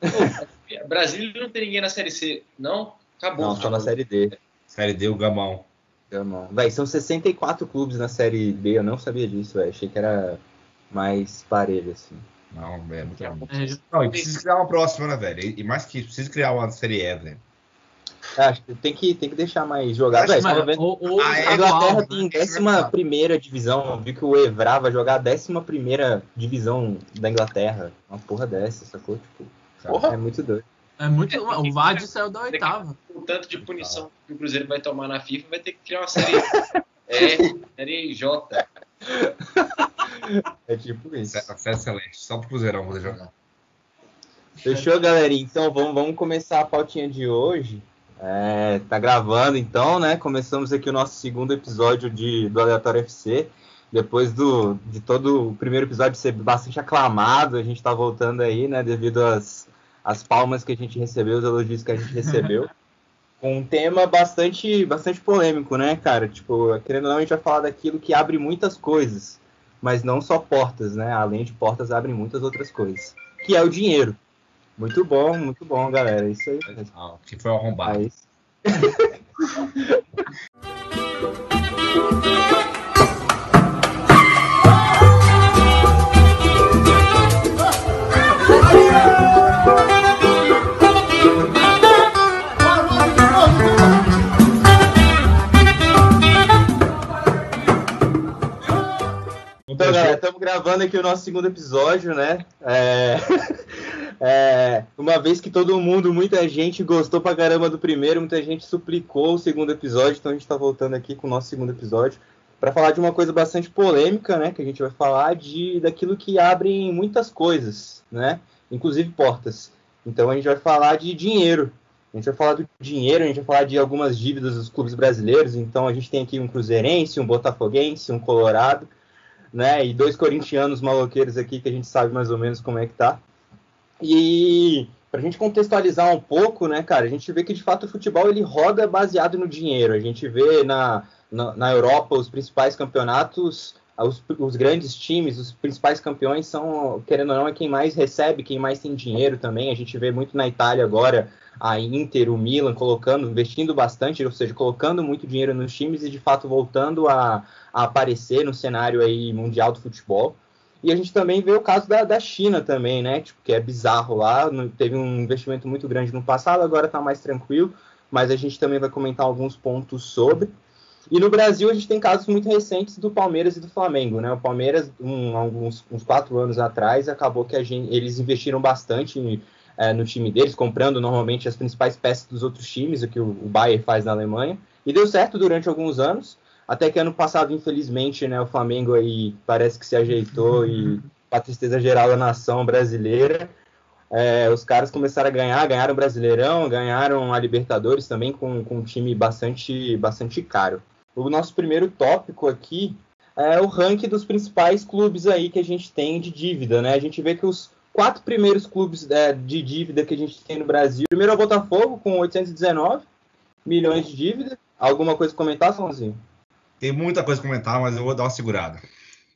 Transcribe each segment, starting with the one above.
Brasília não tem ninguém na Série C, não? Acabou. Não, só na Série D. Série D, o Gamão. Gamão. Véi, são 64 clubes na Série B, eu não sabia disso, velho. Achei que era mais parelho, assim. Não, é muito bom. É, Não, e precisa criar uma próxima, né, velho? E- E mais que isso, precisa criar uma Série E, velho. É, Acho que tem que, tem que deixar mais jogado. Mas, tava vendo- Ah, é, A Inglaterra tem Isso é 11 verdade. primeira divisão. Viu que o Evra vai jogar a 11 primeira divisão da Inglaterra. Uma porra dessa, sacou? Tipo, Sabe? é muito doido. É muito. O Vard saiu da oitava. O tanto de punição que o Cruzeiro vai tomar na FIFA vai ter que criar uma série. é, série J. É tipo isso. Série Celeste, só pro Cruzeirão poder jogar. Fechou, galerinha? Então vamos, vamos começar a pautinha de hoje. É, tá gravando então, né? Começamos aqui o nosso segundo episódio de, do Aleatório FC. Depois do, de todo o primeiro episódio ser bastante aclamado, a gente tá voltando aí, né? Devido às, às palmas que a gente recebeu, os elogios que a gente recebeu. Com um tema bastante, bastante polêmico, né, cara? Tipo, querendo ou não, a gente vai falar daquilo que abre muitas coisas, mas não só portas, né? Além de portas, abrem muitas outras coisas. Que é o dinheiro. Muito bom, muito bom, galera. É Isso aí. Ah, que foi arrombado. É isso. Então, galera, estamos gravando aqui o nosso segundo episódio, né? É... é, Uma vez que todo mundo, muita gente gostou pra caramba do primeiro, muita gente suplicou o segundo episódio, então a gente tá voltando aqui com o nosso segundo episódio para falar de uma coisa bastante polêmica, né? Que a gente vai falar de daquilo que abre muitas coisas, né? Inclusive portas. Então a gente vai falar de dinheiro. A gente vai falar do dinheiro, a gente vai falar de algumas dívidas dos clubes brasileiros. Então a gente tem aqui um cruzeirense, um botafoguense, um colorado né? E dois corintianos maloqueiros aqui que a gente sabe mais ou menos como é que tá. E pra gente contextualizar um pouco, né, cara, a gente vê que de fato o futebol ele roda baseado no dinheiro. A gente vê na, na, na Europa os principais campeonatos, os, os grandes times, os principais campeões são, querendo ou não, é quem mais recebe, quem mais tem dinheiro também. A gente vê muito na Itália agora a Inter, o Milan colocando, investindo bastante, ou seja, colocando muito dinheiro nos times e de fato voltando a, a aparecer no cenário aí mundial do futebol. E a gente também vê o caso da, da China também, né? Tipo, que é bizarro lá, no- teve um investimento muito grande no passado, agora está mais tranquilo, mas a gente também vai comentar alguns pontos sobre. E no Brasil a gente tem casos muito recentes do Palmeiras e do Flamengo, né? O Palmeiras, um, alguns uns quatro anos atrás, acabou que gente, eles investiram bastante é, no time deles, comprando normalmente as principais peças dos outros times, o que o, o Bayern faz na Alemanha, e deu certo durante alguns anos, até que ano passado, infelizmente, né, o Flamengo aí parece que se ajeitou e, para tristeza geral da nação brasileira, é, os caras começaram a ganhar, ganharam o Brasileirão, ganharam a Libertadores também com, com um time bastante, bastante caro. O nosso primeiro tópico aqui é o ranking dos principais clubes aí que a gente tem de dívida, né? A gente vê que os quatro primeiros clubes é, de dívida que a gente tem no Brasil, primeiro é o Botafogo com 819 milhões de dívida. Alguma coisa a comentar, Sonzinho? Tem muita coisa a comentar, mas eu vou dar uma segurada.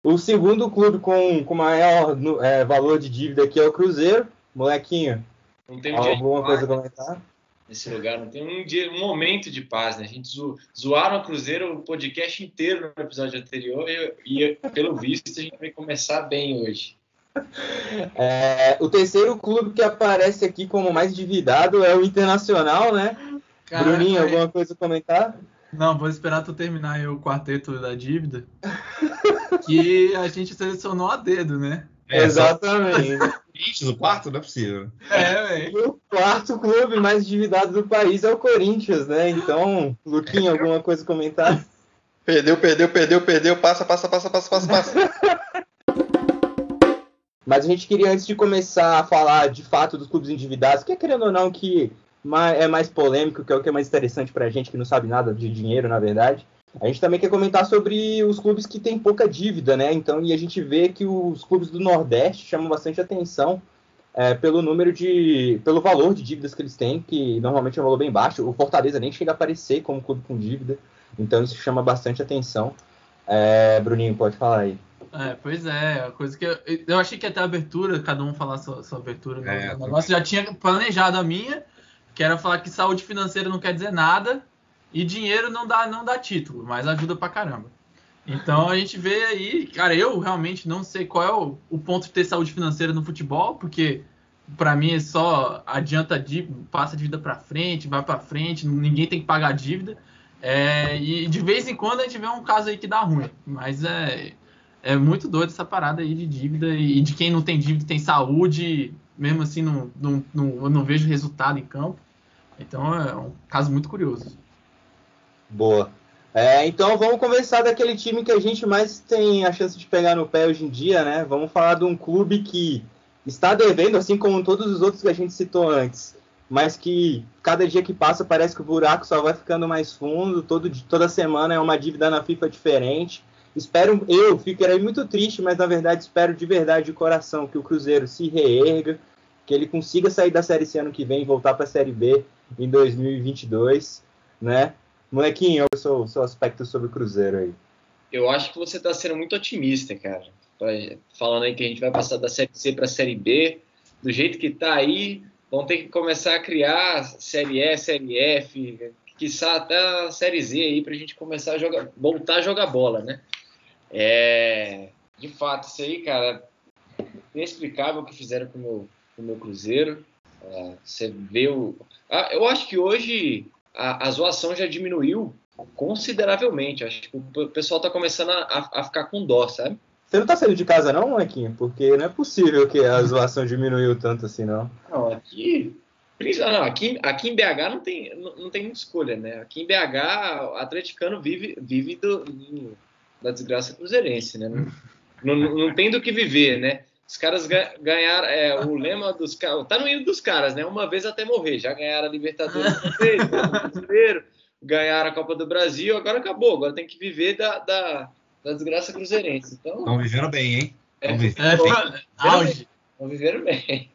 O segundo clube com, com maior é, valor de dívida aqui é o Cruzeiro. Molequinho, Não tem um alguma coisa a comentar? nesse lugar, não tem um, dia, um momento de paz, né? A gente zo, zoaram o Cruzeiro o podcast inteiro no episódio anterior e, e, pelo visto, a gente vai começar bem hoje. É, o terceiro clube que aparece aqui como mais endividado é o Internacional, né? Caraca, Bruninho, é- alguma coisa a comentar? Não, vou esperar tu terminar aí o quarteto da dívida. que a gente selecionou a dedo, né? É, Exatamente. Corinthians, o quarto? Não é possível. É, velho. E o quarto clube mais endividado do país é o Corinthians, né? Então, Luquinho, alguma coisa a comentar? Perdeu, perdeu, perdeu, perdeu. Passa, passa, passa, passa, passa, passa. Mas a gente queria, antes de começar a falar de fato dos clubes endividados, que é querendo ou não que ma- é mais polêmico, que é o que é mais interessante pra gente que não sabe nada de dinheiro, na verdade. A gente também quer comentar sobre os clubes que têm pouca dívida, né? Então, e a gente vê que os clubes do Nordeste chamam bastante atenção é, pelo número de. pelo valor de dívidas que eles têm, que normalmente é um valor bem baixo. O Fortaleza nem chega a aparecer como clube com dívida. Então isso chama bastante atenção. É, Bruninho, pode falar aí. É, pois é, a coisa que eu, eu achei que até a abertura, cada um falar sua, sua abertura no, É, no negócio, já tinha planejado a minha, que era falar que saúde financeira não quer dizer nada e dinheiro não dá, não dá título, mas ajuda pra caramba. Então a gente vê aí, cara, eu realmente não sei qual é o, o ponto de ter saúde financeira no futebol, porque pra mim é só adianta passa a dívida pra frente, vai pra frente, ninguém tem que pagar a dívida. É, e de vez em quando a gente vê um caso aí que dá ruim, mas é, é muito doido essa parada aí de dívida e de quem não tem dívida tem saúde, mesmo assim não, não, não, eu não vejo resultado em campo. Então é um caso muito curioso. Boa. É, então vamos conversar daquele time que a gente mais tem a chance de pegar no pé hoje em dia, né? Vamos falar de um clube que está devendo, assim como todos os outros que a gente citou antes, mas que cada dia que passa parece que o buraco só vai ficando mais fundo, todo, toda semana é uma dívida na FIFA diferente. Espero, eu ficarei muito triste, mas na verdade espero de verdade, de coração, que o Cruzeiro se reerga, que ele consiga sair da Série C ano que vem e voltar para a Série B em 2022, né? Molequinho, o seu, seu aspecto sobre o Cruzeiro aí. Eu acho que você está sendo muito otimista, cara. Falando aí que a gente vai passar da Série C para a Série B, do jeito que está aí, vão ter que começar a criar Série E, Série F, quiçá até a Série Z aí para a gente começar a jogar, voltar a jogar bola, né? É, de fato, isso aí, cara, inexplicável o que fizeram com o meu, com o meu Cruzeiro. É, você vê o. Ah, eu acho que hoje a, a zoação já diminuiu consideravelmente. Acho que o pessoal está começando a, a, ficar com dó, sabe? Você não tá saindo de casa não, molequinho? Porque não é possível que a zoação diminuiu tanto assim, não. Não, aqui... Não, aqui, aqui em BH não tem, não, não tem muita escolha, né? Aqui em BH, o atleticano vive, vive do, do, da desgraça cruzeirense, né? Não, não, não, tem do que viver, né? Os caras ganharam, é, o lema dos caras, tá no hino dos caras, né? Uma vez até morrer, já ganharam a Libertadores brasileiro, ganharam a Copa do Brasil, agora acabou, agora tem que viver da, da, da desgraça cruzeirense. Então, Estão vivendo bem, hein? É, Estão É, vivendo bem. auge. Estão vivendo bem.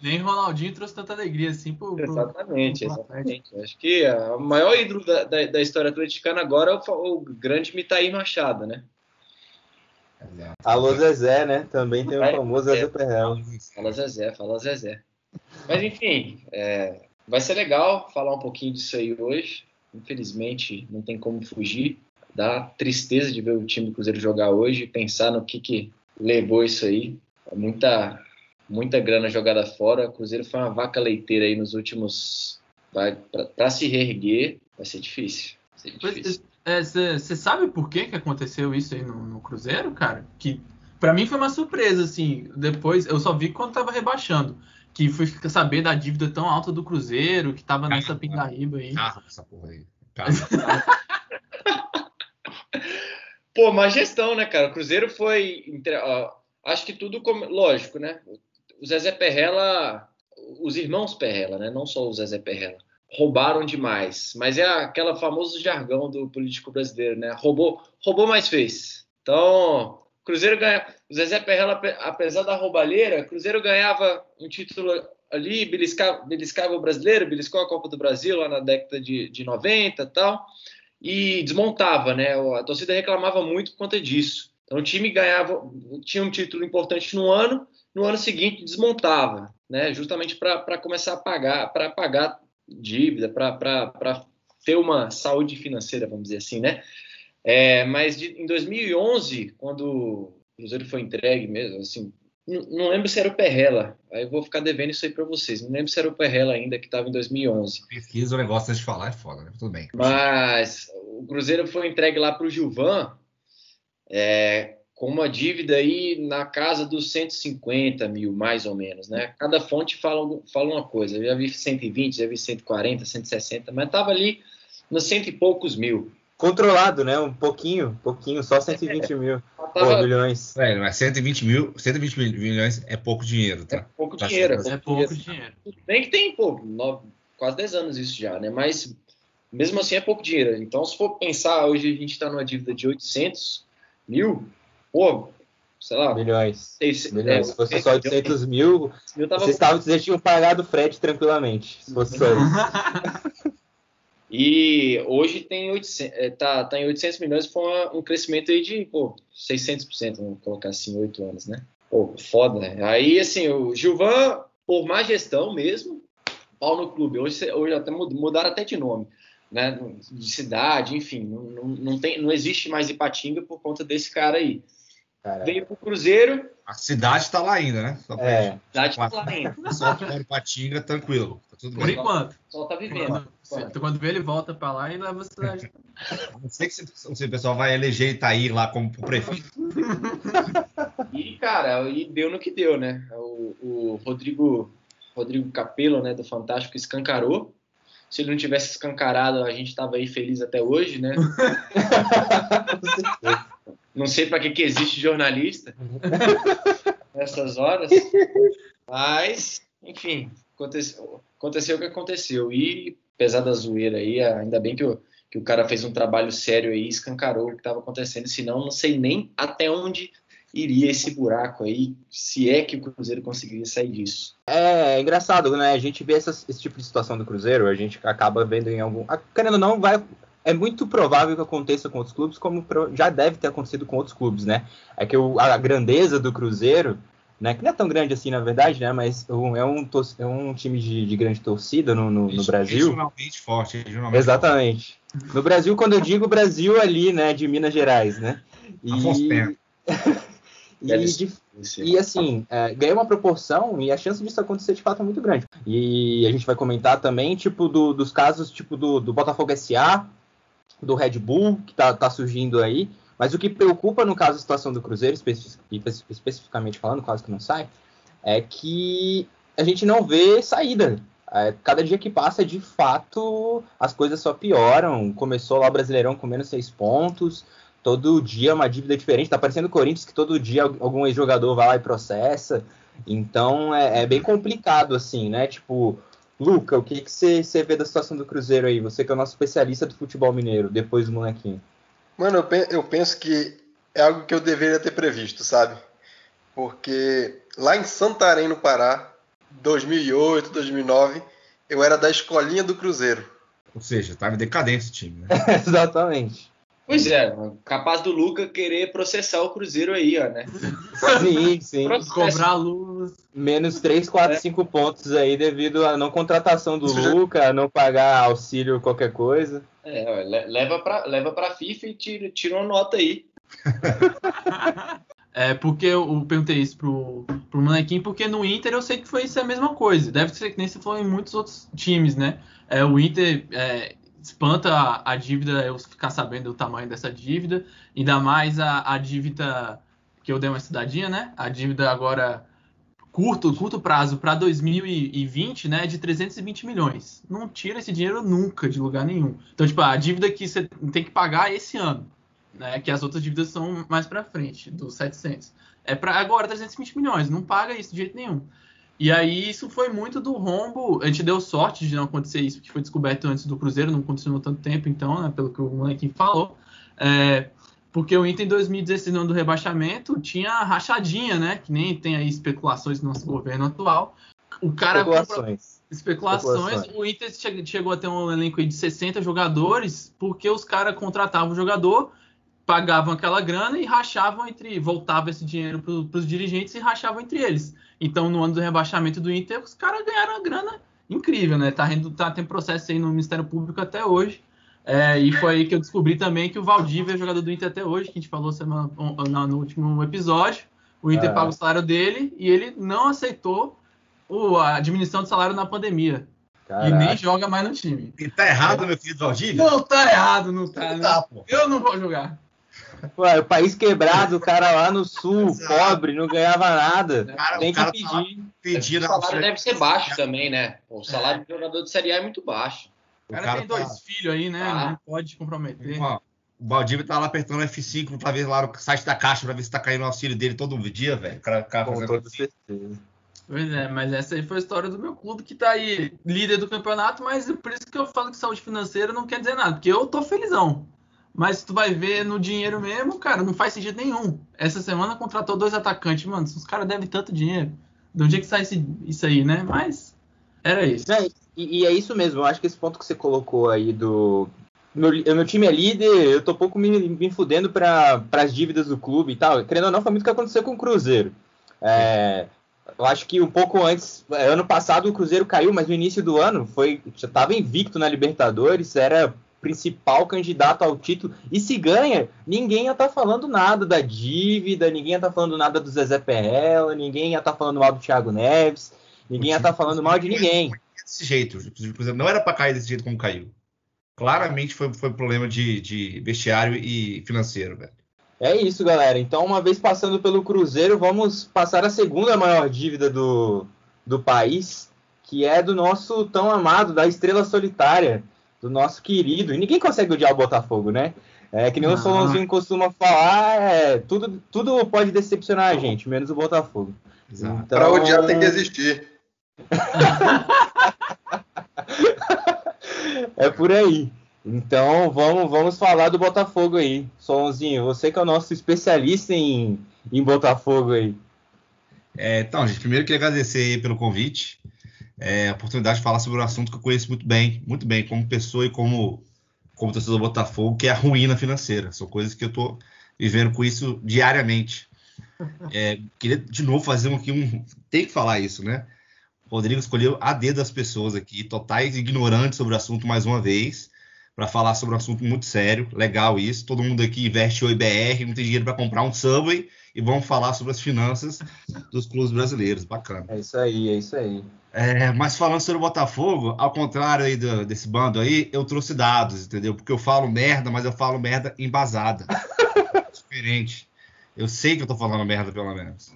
Nem Ronaldinho trouxe tanta alegria assim pro. pro- Exatamente, pro exatamente. Acho que a- o maior ídolo da, da, da história atleticana agora é o, o grande Mitaí Machado, né? Alô Zezé, né? Também tem o famoso Zezé. Perrel. Fala Zezé, fala Zezé. Mas enfim, é, vai ser legal falar um pouquinho disso aí hoje. Infelizmente, não tem como fugir. Dá tristeza de ver o time do Cruzeiro jogar hoje e pensar no que, que levou isso aí. Muita, muita grana jogada fora. O Cruzeiro foi uma vaca leiteira aí nos últimos. Para se reerguer, vai ser difícil. Você sabe por que, que aconteceu isso aí no, no Cruzeiro, cara? Que pra mim foi uma surpresa, assim. Depois, eu só vi quando tava rebaixando. Que fui saber da dívida tão alta do Cruzeiro, que tava nessa pindaíba aí. Carro essa porra aí. Carro. Pô, má gestão, né, cara? O Cruzeiro foi. ó, acho que tudo. come- Lógico, né? O Zezé Perrella. Os irmãos Perrella, né? Não só o Zezé Perrella. Roubaram demais. Mas é aquela famoso jargão do político brasileiro, né? Roubou, roubou mais fez. Então, Cruzeiro ganha. O Zezé Perrella, ape- apesar da roubalheira, Cruzeiro ganhava um título ali, beliscava, beliscava o brasileiro, beliscou a Copa do Brasil lá na década de, de 90 e tal e desmontava, né? A torcida reclamava muito por conta disso. Então o time ganhava, tinha um título importante no ano, no ano seguinte desmontava, né? Justamente para começar a pagar, para pagar dívida, para ter uma saúde financeira, vamos dizer assim, né? É, mas de, em 2011, quando o Cruzeiro foi entregue mesmo, assim, não, não lembro se era o Perrella. Aí eu vou ficar devendo isso aí para vocês. Não lembro se era o Perrella ainda que estava em 2011. Pesquisa o negócio de falar é foda, né? Tudo bem. Mas o Cruzeiro foi entregue lá para o Gilvan é, com uma dívida aí na casa dos 150 mil, mais ou menos, né? Cada fonte fala, fala uma coisa. Eu já vi 120, já vi 140, 160, mas estava ali nos cento e poucos mil. Controlado, né? Um pouquinho, pouquinho, só 120 mil Pô, Tava, milhões. Velho, mas 120 mil, 120 mil- milhões é pouco dinheiro, é tá? pouco Tá dinheiro. certo. É pouco dinheiro. Tudo bem que tem, pô, nove- quase 10 anos isso já, né? Mas mesmo assim é pouco dinheiro. Então, se for pensar, hoje a gente está numa dívida de 800 mil, pô, sei lá, Milhões. seis- Milhões. é, Se fosse só 800 mil, mil tava vocês, estavam, vocês tinham pagado o frete tranquilamente. Se fosse só isso. E hoje tem 800, é, tá, tá em 800 milhões, foi um crescimento aí de pô, 600%, vamos colocar assim, em 8 anos, né? Pô, foda. Né? Aí, assim, o Gilvan, por má gestão mesmo, pau no clube. Hoje, hoje até mudaram até de nome, né? De cidade, enfim. Não, não, não, tem, não existe mais Ipatinga por conta desse cara aí. Caramba. Veio pro Cruzeiro. A cidade está lá ainda, né? Só é. A cidade está lá ainda. Só para Ipatinga, tranquilo. Tá tudo Por enquanto. Só tá vivendo. Quando, quando vê, ele volta para lá e leva a cidade. Não sei se, se o pessoal vai eleger Itaí lá como prefeito. E, cara, e deu no que deu, né? O, o Rodrigo, Rodrigo Capello, né, do Fantástico, escancarou. Se ele não tivesse escancarado, a gente tava aí feliz até hoje, né? não sei para que, que existe jornalista nessas horas, mas, enfim, aconteceu, aconteceu o que aconteceu. E, apesar da zoeira aí, ainda bem que o, que o cara fez um trabalho sério aí, escancarou o que estava acontecendo, senão não sei nem até onde iria esse buraco aí, se é que o Cruzeiro conseguiria sair disso. É, é engraçado, né? A gente vê essa, esse tipo de situação do Cruzeiro, a gente acaba vendo em algum. Querendo ou não, vai. É muito provável que aconteça com outros clubes, como já deve ter acontecido com outros clubes, né? É que o, a grandeza do Cruzeiro, né? Que não é tão grande assim, na verdade, né? Mas é um, é um time de, de grande torcida no, no, no Brasil. Regionalmente forte, regionalmente Exatamente. Forte. No Brasil, quando eu digo Brasil, ali, né? De Minas Gerais, né? E... E, de, e assim, é, ganha uma proporção e a chance disso acontecer de fato é muito grande. E a gente vai comentar também, tipo, do, dos casos tipo do, do Botafogo SA, do Red Bull, que tá, tá surgindo aí. Mas o que preocupa no caso da situação do Cruzeiro, especificamente falando, quase que não sai, é que a gente não vê saída. É, cada dia que passa, de fato, as coisas só pioram. Começou lá o Brasileirão com menos seis pontos, todo dia uma dívida diferente. Tá parecendo o Corinthians que todo dia algum ex-jogador vai lá e processa. Então é, é, bem complicado, assim, né? Tipo, Luca, o que, que você, você vê da situação do Cruzeiro aí? Você que é o nosso especialista do futebol mineiro, depois do molequinho. Mano, eu penso que é algo que eu deveria ter previsto, sabe? Porque lá em Santarém, no Pará, 2008, 2009, eu era da escolinha do Cruzeiro. Ou seja, estava em decadência esse time, né? Exatamente. Pois é, capaz do Luca querer processar o Cruzeiro aí, ó, né? Sim, sim. Cobrar luz. Menos 3, 4, é. 5 pontos aí devido à não contratação do Luca, a não pagar auxílio qualquer coisa. É, ó, leva pra, leva pra FIFA e tira, tira uma nota aí. É, porque eu perguntei isso pro, pro molequinho, porque no Inter eu sei que foi isso a mesma coisa. Deve ser que nem se falou em muitos outros times, né? É, o Inter, é, espanta a, a, dívida eu ficar sabendo o tamanho dessa dívida, ainda mais a, a dívida que eu dei uma estudadinha, né? A dívida agora curto, curto prazo para 2020, né, de 320 milhões. Não tira esse dinheiro nunca de lugar nenhum. Então, tipo, a dívida que você tem que pagar esse ano, né, que as outras dívidas são mais para frente, dos 700. É para agora 320 milhões, não paga isso de jeito nenhum. E aí isso foi muito do rombo. A gente deu sorte de não acontecer isso, que foi descoberto antes do Cruzeiro, não aconteceu tanto tempo, então, né, pelo que o molequinho falou. É, porque o Inter em 2016, no ano do rebaixamento, tinha rachadinha, né? Que nem tem aí especulações no nosso governo atual. O cara especulações. Especulações. especulações. O Inter chegou a ter um elenco de 60 jogadores, porque os caras contratavam o jogador, pagavam aquela grana e rachavam entre. voltava esse dinheiro para os dirigentes e rachavam entre eles. Então, no ano do rebaixamento do Inter, os caras ganharam uma grana incrível, né? Tá, rendo, tá tem processo aí no Ministério Público até hoje. É, e foi aí que eu descobri também que o Valdívia é jogador do Inter até hoje, que a gente falou semana, no último episódio. O Inter é. paga o salário dele e ele não aceitou o, a diminuição de salário na pandemia. Caraca. E nem joga mais no time. E tá errado, meu filho Valdívia? Não tá errado, não tá. Né? tá eu não vou jogar. Ué, o país quebrado, o cara lá no sul, Exato. pobre, não ganhava nada. Cara, tem que tá pedir. pedir o salário deve ser baixo também, né? O salário é. do jogador de Série A é muito baixo. O cara, o cara tem dois tá... filhos aí, né? Ah. Não pode comprometer. o Baldívio tá lá apertando F5 pra ver lá no site da Caixa pra ver se tá caindo o auxílio dele todo dia, velho. O cara, cara Com toda assim. certeza. Pois é, mas essa aí foi a história do meu clube que tá aí, líder do campeonato, mas por isso que eu falo que saúde financeira não quer dizer nada, porque eu tô felizão. Mas tu vai ver no dinheiro mesmo, cara, não faz sentido nenhum. Essa semana contratou dois atacantes, mano. Os caras devem tanto dinheiro. De onde é que sai esse, isso aí, né? Mas Era isso. É, e, e, é isso mesmo, eu acho que esse ponto que você colocou aí do. Meu, meu time é líder, eu tô pouco me, me fudendo para as dívidas do clube e tal. Querendo ou não, foi muito o que aconteceu com o Cruzeiro. É, eu acho que um pouco antes, ano passado o Cruzeiro caiu, mas no início do ano foi já estava invicto na Libertadores, era principal candidato ao título. E se ganha, ninguém ia estar tá falando nada da dívida, ninguém ia estar tá falando nada do Zezé Perrella, ninguém ia estar tá falando mal do Thiago Neves, ninguém ia estar tá falando mal de ninguém. Desse jeito, não era para cair desse jeito como caiu. Claramente foi, foi problema de, de vestiário e financeiro, velho. É isso, galera. Então, uma vez passando pelo Cruzeiro, vamos passar a segunda maior dívida do, do país, que é do nosso tão amado, da Estrela Solitária, do nosso querido. E ninguém consegue odiar o Botafogo, né? É que nem o Solonzinho costuma falar, é, tudo, tudo pode decepcionar a gente, menos o Botafogo. Então... Para odiar tem que existir. é por aí. Então vamos, vamos falar do Botafogo aí. Solonzinho, você que é o nosso especialista em, em Botafogo aí. É, então, gente, primeiro queria agradecer pelo convite. É, a oportunidade de falar sobre um assunto que eu conheço muito bem, muito bem, como pessoa e como, como torcedor do Botafogo, que é a ruína financeira. São coisas que eu estou vivendo com isso diariamente. É, queria de novo fazer um aqui um. Tem que falar isso, né? O Rodrigo escolheu a dedo das pessoas aqui, totais ignorantes sobre o assunto mais uma vez para falar sobre um assunto muito sério. Legal isso. Todo mundo aqui investe OIBR, não tem dinheiro para comprar um Subway e vamos falar sobre as finanças dos clubes brasileiros. Bacana. É isso aí, é isso aí. É, mas falando sobre o Botafogo, ao contrário aí do, desse bando aí, eu trouxe dados, entendeu? Porque eu falo merda, mas eu falo merda embasada. Diferente. Eu sei que eu tô falando merda, pelo menos.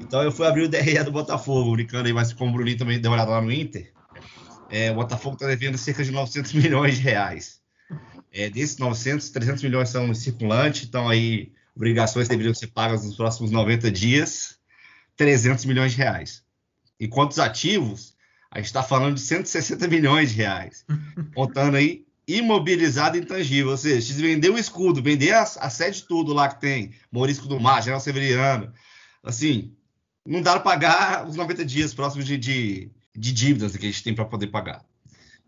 Então eu fui abrir o DRE do Botafogo, brincando aí, mas como o Bruninho também deu uma olhada lá no Inter. É, o Botafogo está devendo cerca de 900 milhões de reais. É, desses 900, 300 milhões são no circulante, então aí obrigações deveriam ser pagas nos próximos 90 dias, 300 milhões de reais. E quantos ativos? A gente está falando de 160 milhões de reais, contando aí imobilizado e intangível, ou seja, se vender o escudo, vender a, a sede tudo lá que tem, Maurício do Mar, General Severiano, assim, não dá para pagar os 90 dias próximos de, de, de dívidas que a gente tem para poder pagar.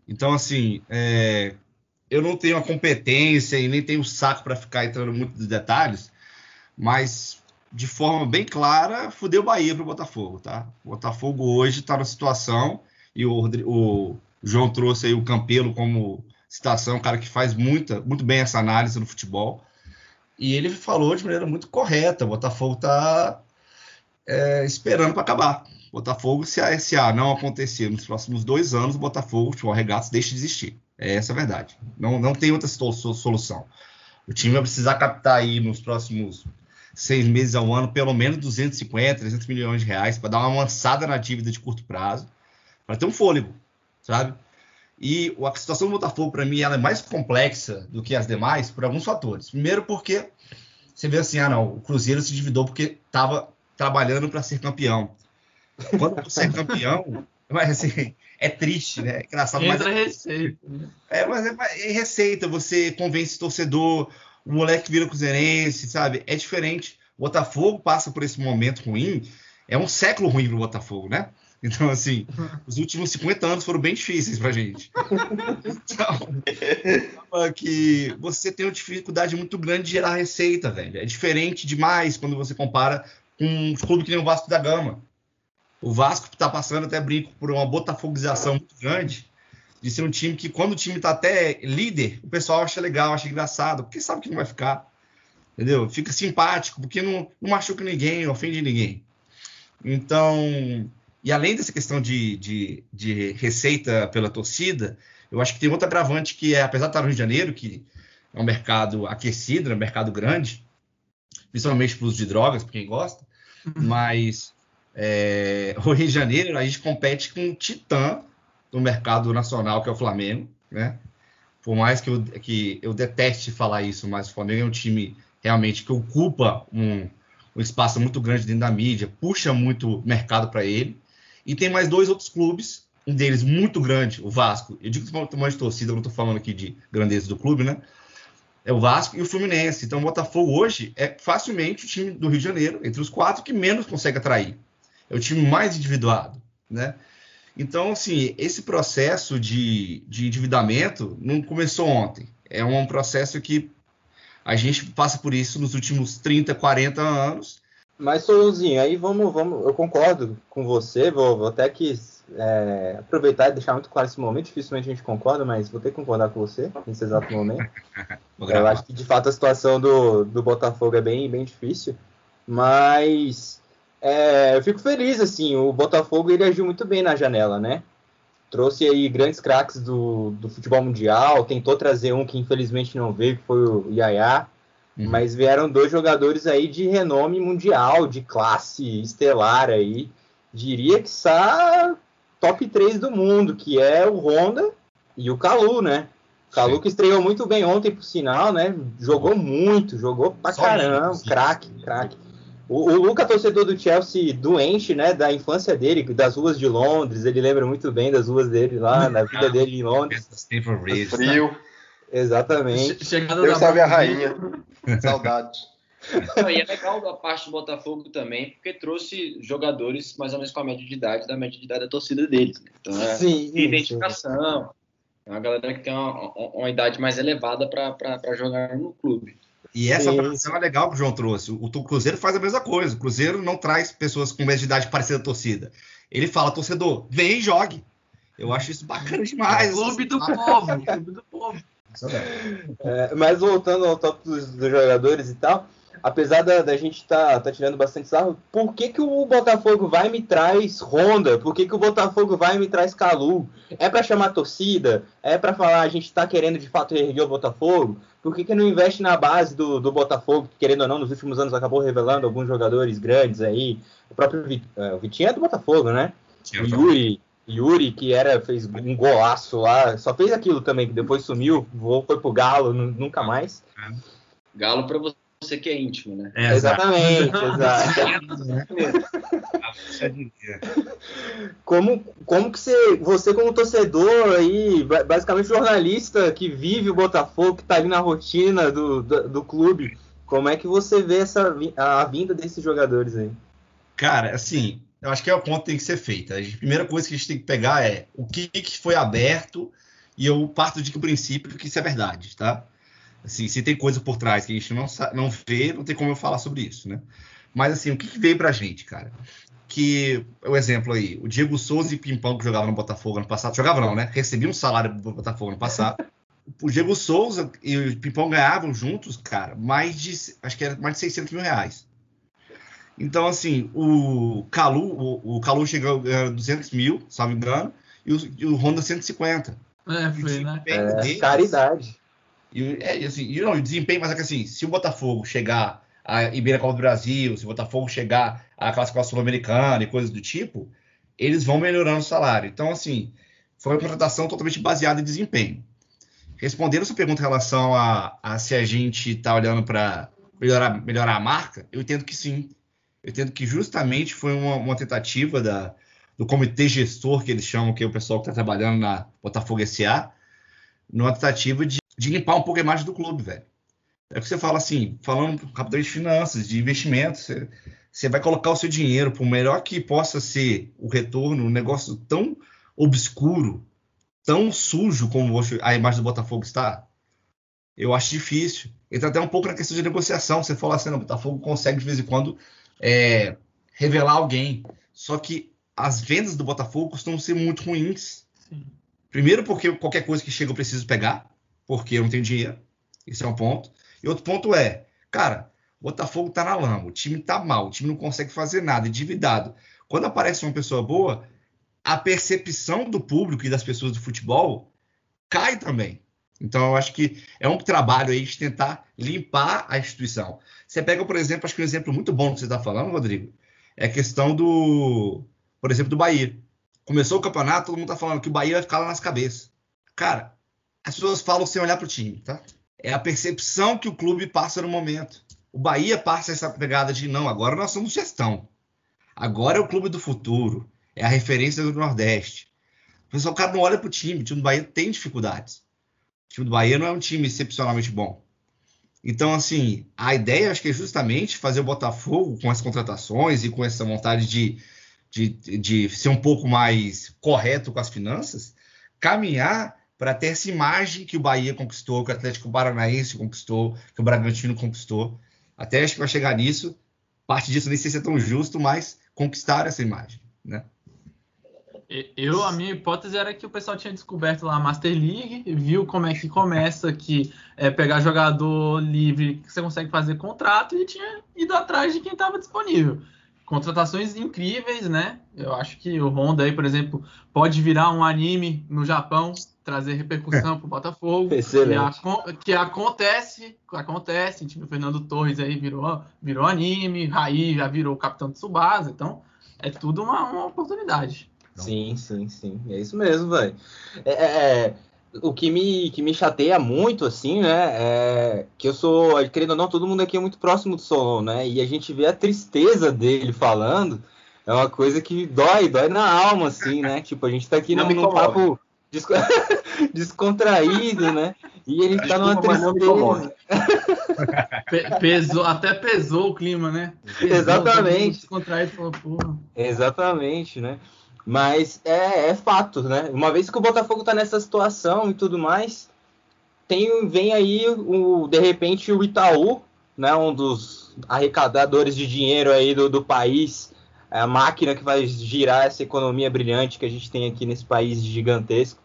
Então, assim, é, eu não tenho a competência e nem tenho o saco para ficar entrando muito nos detalhes, mas de forma bem clara, fudeu Bahia para o Botafogo, tá? O Botafogo hoje está na situação, e o, o, João trouxe aí o Campelo como citação, um cara que faz muita, muito bem essa análise no futebol, e ele falou de maneira muito correta, o Botafogo está é, esperando para acabar. Botafogo, se a SA não acontecer nos próximos dois anos, o Botafogo, o futebol regatas, deixa de existir. É essa a verdade. Não, não tem outra solução. O time vai precisar captar aí nos próximos seis meses ao ano pelo menos 250, 300 milhões de reais para dar uma lançada na dívida de curto prazo, para ter um fôlego, sabe? E a situação do Botafogo, para mim, ela é mais complexa do que as demais por alguns fatores. Primeiro, porque você vê assim, ah, não, o Cruzeiro se dividou porque estava trabalhando para ser campeão. Quando você é campeão, mas assim, é triste, né? É engraçado, Entra mas é, receita. É, mas é, é, receita, você convence o torcedor, o moleque vira cruzeirense, sabe? É diferente. O Botafogo passa por esse momento ruim, é um século ruim pro Botafogo, né? Então, assim, os últimos 50 anos foram bem difíceis pra gente. Então, que você tem uma dificuldade muito grande de gerar receita, velho. É diferente demais quando você compara com um clube que nem o Vasco da Gama. O Vasco está passando, até brinco, por uma botafogização muito grande, de ser um time que, quando o time está até líder, o pessoal acha legal, acha engraçado, porque sabe que não vai ficar. Entendeu? Fica simpático, porque não, não machuca ninguém, ofende ninguém. Então, e além dessa questão de, de, de, receita pela torcida, eu acho que tem outro agravante que é, apesar de estar no Rio de Janeiro, que é um mercado aquecido, é um mercado grande, principalmente para uso de drogas, para quem gosta, uhum. mas é, o Rio de Janeiro, a gente compete com o titã do mercado nacional, que é o Flamengo, né? Por mais que eu, que eu deteste falar isso, mas o Flamengo é um time realmente que ocupa um, um espaço muito grande dentro da mídia, puxa muito mercado para ele. E tem mais dois outros clubes, um deles muito grande, o Vasco. Eu digo que tamanho de torcida, eu não estou falando aqui de grandeza do clube, né? É o Vasco e o Fluminense. Então o Botafogo hoje é facilmente o time do Rio de Janeiro, entre os quatro, que menos consegue atrair é o time mais individuado, né? Então, assim, esse processo de, de endividamento não começou ontem. É um processo que a gente passa por isso nos últimos 30, 40 anos. Mas, Soluzinho, aí vamos, vamos, eu concordo com você, vou, vou até que é, aproveitar e deixar muito claro esse momento. Dificilmente a gente concorda, mas vou ter que concordar com você nesse exato momento. eu acho que de fato a situação do, do Botafogo é bem, bem difícil, mas é, eu fico feliz assim. O Botafogo ele agiu muito bem na janela, né? Trouxe aí grandes craques do, do futebol mundial, tentou trazer um que infelizmente não veio, que foi o Yaya. Uhum. Mas vieram dois jogadores aí de renome mundial, de classe estelar aí. Diria que está top 3 do mundo, que é o Honda e o Calu, né? O Calu que estreou muito bem ontem, por sinal, né? Jogou muito, jogou pra Só caramba, craque, craque. O, o Luca, torcedor do Chelsea, doente, né, da infância dele, das ruas de Londres, ele lembra muito bem das ruas dele lá, da vida dele em Londres. Frio. Exatamente. Chegando Eu salve a rainha. Saudades. Não, e é legal a parte do Botafogo também, porque trouxe jogadores mais ou menos com a média de idade da média de idade da torcida deles. Né? Então é sim, identificação. Sim. É uma galera que tem uma, uma idade mais elevada para jogar no clube. E essa sim. é legal que o João trouxe. O, o Cruzeiro faz a mesma coisa. O Cruzeiro não traz pessoas com média de idade parecida à torcida. Ele fala, torcedor, vem e jogue. Eu acho isso bacana demais. Clube do povo, clube do povo. É, mas voltando ao top dos, dos jogadores e tal, apesar da, da gente estar tá, tá tirando bastante sarro, por que, que o Botafogo vai e me traz Honda? Por que, que o Botafogo vai e me traz Calu? É para chamar a torcida? É para falar a gente está querendo de fato erguer o Botafogo? Por que, que não investe na base do, do Botafogo, que querendo ou não, nos últimos anos acabou revelando alguns jogadores grandes aí? O próprio é, o Vitinho é do Botafogo, né? o Yuri, Yuri, que era, fez um golaço lá, só fez aquilo também, que depois sumiu, voou, foi pro Galo, nunca mais. Galo para você você que é íntimo, né? É, exatamente, exato. como, como que você, você como torcedor aí, basicamente jornalista que vive o Botafogo, que tá ali na rotina do, do, do clube, como é que você vê essa, a vinda desses jogadores aí? Cara, assim, eu acho que é o ponto que tem que ser feito. A primeira coisa que a gente tem que pegar é o que, que foi aberto e eu parto de que o princípio que isso é verdade, tá? Assim, se tem coisa por trás que a gente não, não vê, não tem como eu falar sobre isso, né? Mas assim, o que, que veio pra gente, cara? Que, o exemplo aí, o Diego Souza e Pimpão que jogava no Botafogo ano passado, jogava não, né? Recebiam um salário do Botafogo ano passado. o Diego Souza e o Pimpão ganhavam juntos, cara, mais de, acho que era mais de 600 mil reais. Então, assim, o Calu, o, o Calu chegou a 200 mil, salvo engano, e o, e o Honda 150. É, foi, né? É, caridade. E, é, assim, e não, o desempenho, mas é que assim, se o Botafogo chegar a Ibeira Copa do Brasil, se o Botafogo chegar à classificação sul-americana e coisas do tipo, eles vão melhorando o salário. Então, assim, foi uma contratação totalmente baseada em desempenho. Respondendo sua pergunta em relação a, a se a gente está olhando para melhorar, melhorar a marca, eu entendo que sim. Eu entendo que justamente foi uma, uma tentativa da, do comitê gestor, que eles chamam, que é o pessoal que está trabalhando na Botafogo SA, numa tentativa de de limpar um pouco a imagem do clube, velho. É que você fala assim, falando rapidamente de finanças, de investimentos, você, você vai colocar o seu dinheiro, por melhor que possa ser o retorno, um negócio tão obscuro, tão sujo como a imagem do Botafogo está, eu acho difícil. Entra até um pouco na questão de negociação. Você fala assim, o Botafogo consegue de vez em quando é, revelar alguém. Só que as vendas do Botafogo costumam ser muito ruins. Sim. Primeiro porque qualquer coisa que chega eu preciso pegar porque eu não tenho dinheiro. Esse é um ponto. E outro ponto é, cara, o Botafogo tá na lama, o time tá mal, o time não consegue fazer nada, endividado. Quando aparece uma pessoa boa, a percepção do público e das pessoas do futebol cai também. Então, eu acho que é um trabalho aí de tentar limpar a instituição. Você pega, por exemplo, acho que um exemplo muito bom que você está falando, Rodrigo, é a questão do, por exemplo, do Bahia. Começou o campeonato, todo mundo está falando que o Bahia vai ficar lá nas cabeças. Cara, as pessoas falam sem olhar para o time, tá? É a percepção que o clube passa no momento. O Bahia passa essa pegada de não, agora nós somos gestão. Agora é o clube do futuro. É a referência do Nordeste. O pessoal, o cara não olha para o time. O time do Bahia tem dificuldades. O time do Bahia não é um time excepcionalmente bom. Então, assim, a ideia acho que é justamente fazer o Botafogo com as contratações e com essa vontade de de, de ser um pouco mais correto com as finanças, caminhar para ter essa imagem que o Bahia conquistou, que o Atlético Paranaense conquistou, que o Bragantino conquistou. Até acho que vai chegar nisso. Parte disso nem sei se é tão justo, mas conquistar essa imagem, né? Eu, a minha hipótese era que o pessoal tinha descoberto lá a Master League, viu como é que começa, que é pegar jogador livre, que você consegue fazer contrato, e tinha ido atrás de quem estava disponível. Contratações incríveis, né? Eu acho que o Honda aí, por exemplo, pode virar um anime no Japão, trazer repercussão para o Botafogo. Excelente. Que, que, acontece, acontece. Tipo, o Fernando Torres aí virou, virou anime, Raí já virou capitão de Subasa, então é tudo uma, uma oportunidade. Sim, sim, sim. É isso mesmo, velho. É, é, é, o que me, que me chateia muito, assim, né? É que eu sou, querendo ou não, todo mundo aqui é muito próximo do Solon, né? E a gente vê a tristeza dele falando. É uma coisa que dói, dói na alma, assim, né? Tipo, a gente tá aqui num, num papo desco... descontraído, né? E ele tá numa tristeza. pesou, até pesou o clima, né? Pesou, Exatamente. Descontraído, falou, porra. Exatamente, né? Mas é, é fato, né? Uma vez que o Botafogo está nessa situação e tudo mais, tem, vem aí o, de repente o Itaú, né? Um dos arrecadadores de dinheiro aí do, do país, a máquina que vai girar essa economia brilhante que a gente tem aqui nesse país gigantesco.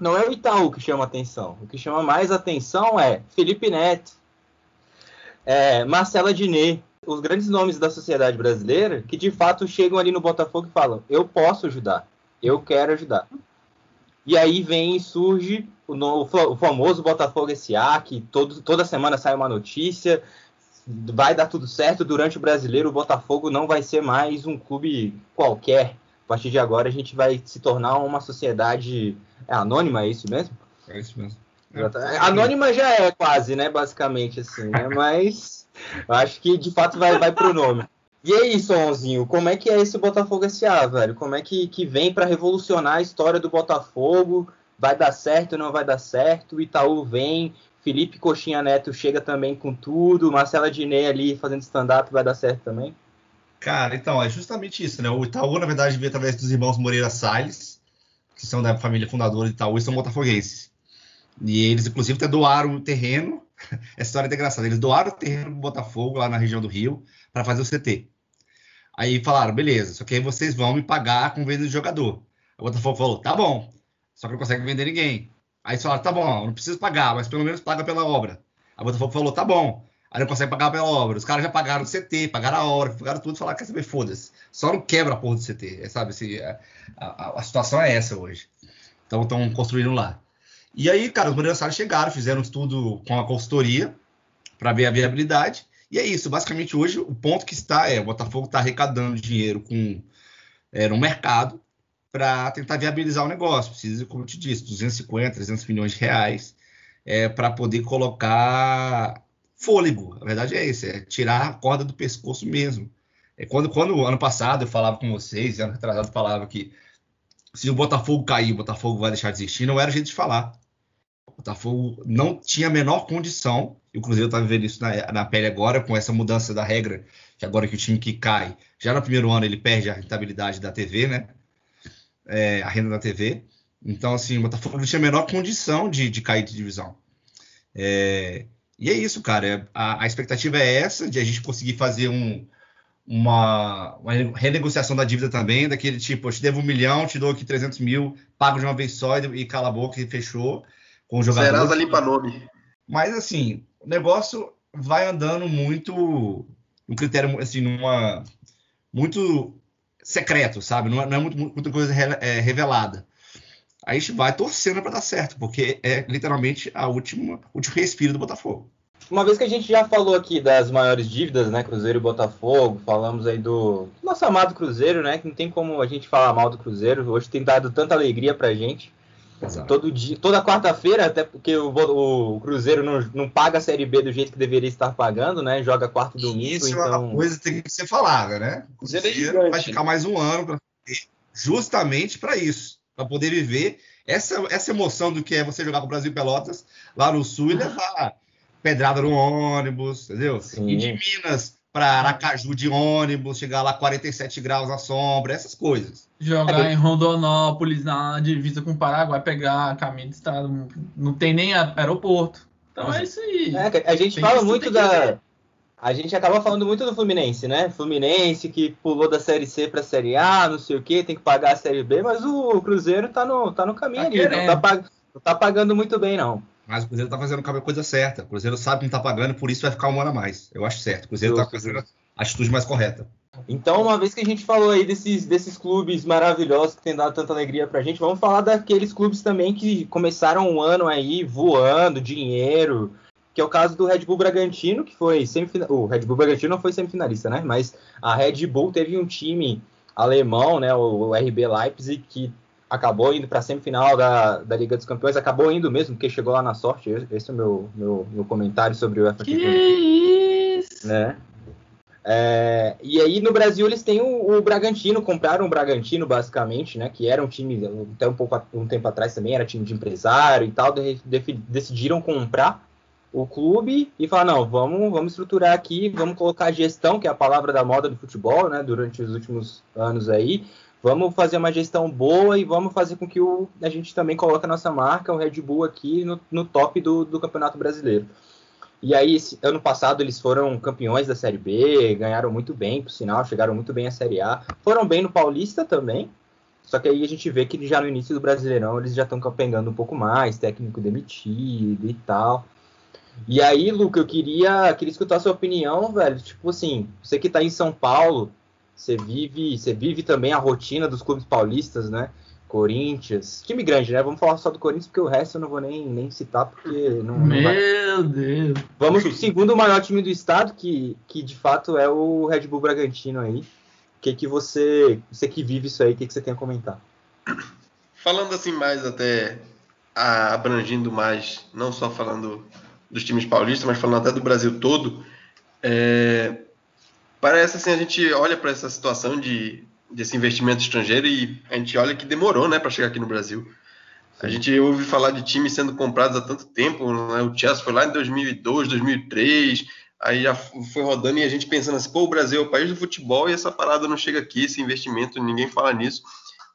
Não é o Itaú que chama atenção. O que chama mais atenção é Felipe Neto, é, Marcela Diné, os grandes nomes da sociedade brasileira que de fato chegam ali no Botafogo e falam: eu posso ajudar, eu quero ajudar. E aí vem e surge o, no, o famoso Botafogo SA, que todo, toda semana sai uma notícia, vai dar tudo certo durante o brasileiro, o Botafogo não vai ser mais um clube qualquer. A partir de agora a gente vai se tornar uma sociedade é anônima, é isso mesmo? É isso mesmo. É. Anônima já é quase, né? Basicamente assim, né? Mas acho que de fato vai, vai pro nome. E aí, Sonzinho, como é que é esse Botafogo SA, velho? Como é que, que vem para revolucionar a história do Botafogo? Vai dar certo ou não vai dar certo? O Itaú vem, Felipe Coxinha Neto chega também com tudo, Marcela Diné ali fazendo stand-up, vai dar certo também? Cara, então, é justamente isso, né? O Itaú, na verdade, veio através dos irmãos Moreira Salles, que são da família fundadora do Itaú e são botafoguenses. E eles, inclusive, até doaram o terreno Essa história é engraçada. Eles doaram o terreno pro Botafogo, lá na região do Rio, para fazer o CT. Aí falaram, beleza, só que aí vocês vão me pagar com venda de jogador. O Botafogo falou, tá bom, só que não consegue vender ninguém. Aí falaram, tá bom, não preciso pagar, mas pelo menos paga pela obra. O Botafogo falou, tá bom. Aí não consegue pagar pela obra. Os caras já pagaram o CT, pagaram a obra, pagaram tudo, falaram, quer saber, foda-se. Só não quebra a porra do CT, é, sabe? Se, a, a, a, situação é essa hoje. Então estão construindo lá. E aí, cara, os Salles chegaram, fizeram um estudo com a consultoria para ver a viabilidade. E é isso, basicamente hoje o ponto que está é o Botafogo está arrecadando dinheiro com é, no mercado para tentar viabilizar o negócio. Precisa, como eu te disse, 250, 300 milhões de reais é, para poder colocar fôlego. A verdade é isso, é tirar a corda do pescoço mesmo. É quando, quando ano passado eu falava com vocês, ano retrasado falava que se o Botafogo cair, o Botafogo vai deixar de existir, não era jeito de falar. O Botafogo não tinha a menor condição, e o Cruzeiro está vivendo isso na, na, pele agora, com essa mudança da regra, que agora que o time que cai, já no primeiro ano ele perde a rentabilidade da TV, né? É, a renda da TV. Então, assim, o Botafogo não tinha a menor condição de, de cair de divisão. É, e é isso, cara. A, a, expectativa é essa, de a gente conseguir fazer um, uma, uma, renegociação da dívida também, daquele tipo, eu te devo um milhão, te dou aqui 300 mil, pago de uma vez só e, e cala a boca e fechou com o jogador. Serasa limpa nome. Mas assim, o negócio vai andando muito um critério assim numa muito secreto, sabe? Não é, não é muito, muita coisa re, é, revelada. Aí a gente vai torcendo para dar certo, porque é literalmente a última último respiro do Botafogo. Uma vez que a gente já falou aqui das maiores dívidas, né, Cruzeiro e Botafogo, falamos aí do nosso amado Cruzeiro, né, que não tem como a gente falar mal do Cruzeiro, hoje tem dado tanta alegria pra gente. Exato. Todo dia, toda quarta-feira, até porque o, o, Cruzeiro não, não paga a Série B do jeito que deveria estar pagando, né? Joga quarto domingo. Isso então... é uma coisa que tem que ser falada, né? O Cruzeiro é vai ficar mais um ano pra, justamente para isso, para poder viver essa, essa emoção do que é você jogar com o Brasil Pelotas lá no Sul e levar pedrada no ônibus, entendeu? Sim. E de Minas para Aracaju de ônibus, chegar lá 47 graus na sombra, essas coisas. Jogar é, em Rondonópolis, na divisa com o Paraguai, pegar caminho de estado, não tem nem aeroporto. Então é isso aí. É, a gente tem fala muito da. A gente acaba falando muito do Fluminense, né? Fluminense que pulou da Série C para a Série A, não sei o que, tem que pagar a Série B, mas o Cruzeiro tá no, tá no caminho tá ali, não tá, pag... não tá pagando muito bem, não. Mas o Cruzeiro tá fazendo a coisa certa. O Cruzeiro sabe que não tá pagando, por isso vai ficar um ano a mais. Eu acho certo. O Cruzeiro Justo, tá fazendo a atitude mais correta. Então, uma vez que a gente falou aí desses, desses clubes maravilhosos que tem dado tanta alegria pra gente, vamos falar daqueles clubes também que começaram o ano aí voando, dinheiro, que é o caso do Red Bull Bragantino, que foi semifinalista. O Red Bull Bragantino não foi semifinalista, né? Mas a Red Bull teve um time alemão, né? O RB Leipzig, que acabou indo para a semifinal da, da Liga dos Campeões, acabou indo mesmo, porque chegou lá na sorte. Esse é o meu, meu, meu comentário sobre o UEFA. Que isso! Né? É, e aí no Brasil eles têm o, o, Bragantino, compraram o Bragantino basicamente, né? Que era um time até um pouco um tempo atrás também era time de empresário e tal. De, de, decidiram comprar o clube e falar não, vamos vamos estruturar aqui, vamos colocar gestão, que é a palavra da moda do futebol, né? Durante os últimos anos aí, vamos fazer uma gestão boa e vamos fazer com que o, a gente também coloque a nossa marca, o Red Bull aqui no, no top do, do Campeonato Brasileiro. E aí, esse, ano passado, eles foram campeões da Série B, ganharam muito bem, por sinal, chegaram muito bem à Série A. Foram bem no Paulista também, só que aí a gente vê que já no início do Brasileirão eles já estão pegando um pouco mais, técnico demitido e tal. E aí, Luca, eu queria, queria escutar a sua opinião, velho. Tipo assim, você que está em São Paulo, você vive, você vive também a rotina dos clubes paulistas, né? Corinthians, time grande, né? Vamos falar só do Corinthians, porque o resto eu não vou nem, nem citar, porque não. Meu vai... Deus! Vamos pro segundo maior time do estado, que, que de fato é o Red Bull Bragantino aí. O que, que você, você que vive isso aí, o que, que você tem a comentar? Falando assim mais até abrangindo mais, não só falando dos times paulistas, mas falando até do Brasil todo, é, parece assim, a gente olha para essa situação de desse investimento estrangeiro e a gente olha que demorou, né, para chegar aqui no Brasil. A gente ouve falar de times sendo comprados há tanto tempo, né? o Chelsea foi lá em 2002, 2003, aí já foi rodando e a gente pensando assim, pô, o Brasil é o país do futebol e essa parada não chega aqui, esse investimento, ninguém fala nisso.